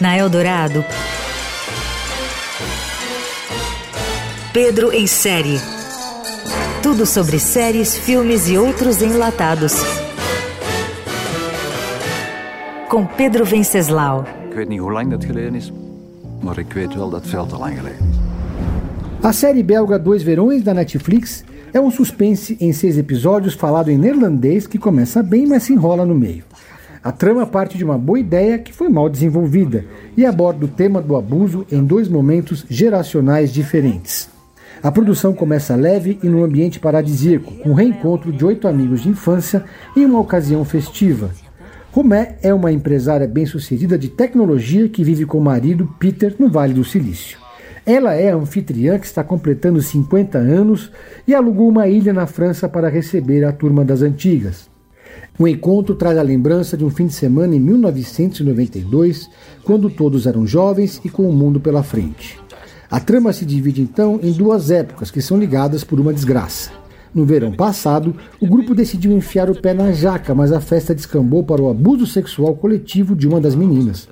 Na Eldorado, Pedro em série. Tudo sobre séries, filmes e outros enlatados. Com Pedro Venceslau. Ik weet niet hoe lang dat geleden is, maar ik weet wel dat het veel te lang geleden is. A série belga Dois Verões da Netflix é um suspense em seis episódios falado em neerlandês que começa bem, mas se enrola no meio. A trama parte de uma boa ideia que foi mal desenvolvida e aborda o tema do abuso em dois momentos geracionais diferentes. A produção começa leve e num ambiente paradisíaco, com o reencontro de oito amigos de infância em uma ocasião festiva. Romé é uma empresária bem-sucedida de tecnologia que vive com o marido Peter no Vale do Silício. Ela é anfitriã que está completando 50 anos e alugou uma ilha na França para receber a turma das antigas. O encontro traz a lembrança de um fim de semana em 1992, quando todos eram jovens e com o mundo pela frente. A trama se divide então em duas épocas que são ligadas por uma desgraça. No verão passado, o grupo decidiu enfiar o pé na jaca, mas a festa descambou para o abuso sexual coletivo de uma das meninas.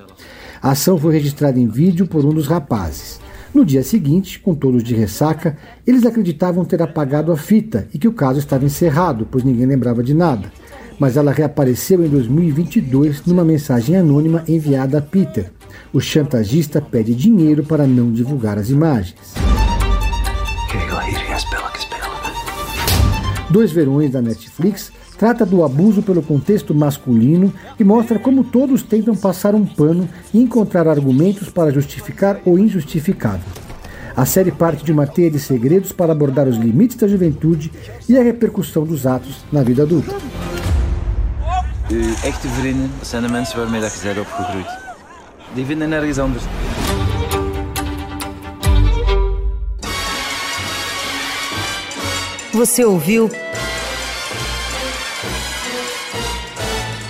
A ação foi registrada em vídeo por um dos rapazes. No dia seguinte, com todos de ressaca, eles acreditavam ter apagado a fita e que o caso estava encerrado, pois ninguém lembrava de nada mas ela reapareceu em 2022 numa mensagem anônima enviada a Peter. O chantagista pede dinheiro para não divulgar as imagens. Dois Verões da Netflix trata do abuso pelo contexto masculino e mostra como todos tentam passar um pano e encontrar argumentos para justificar o injustificável. A série parte de uma teia de segredos para abordar os limites da juventude e a repercussão dos atos na vida adulta. Uw echte vrienden zijn de mensen waarmee dat je bent opgegroeid. Die vinden nergens anders. Você ouviu